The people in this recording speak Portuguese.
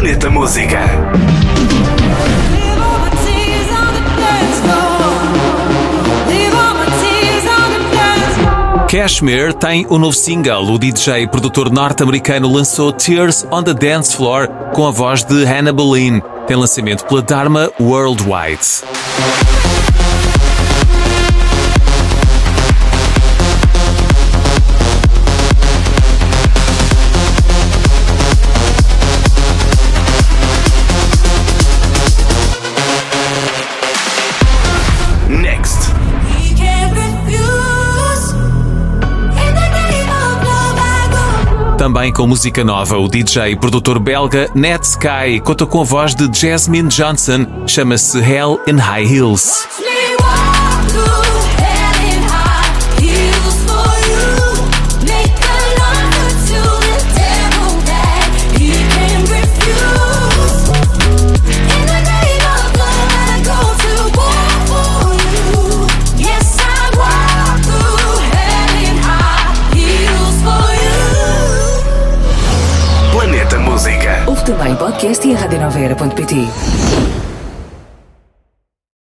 Planeta Música. Cashmere tem um novo single. O DJ e produtor norte-americano lançou Tears on the Dance Floor com a voz de Hannah Boleyn. Tem lançamento pela Dharma Worldwide. Também com música nova, o DJ e produtor belga Ned Sky conta com a voz de Jasmine Johnson, chama-se Hell in High Heels. Também podcast e a.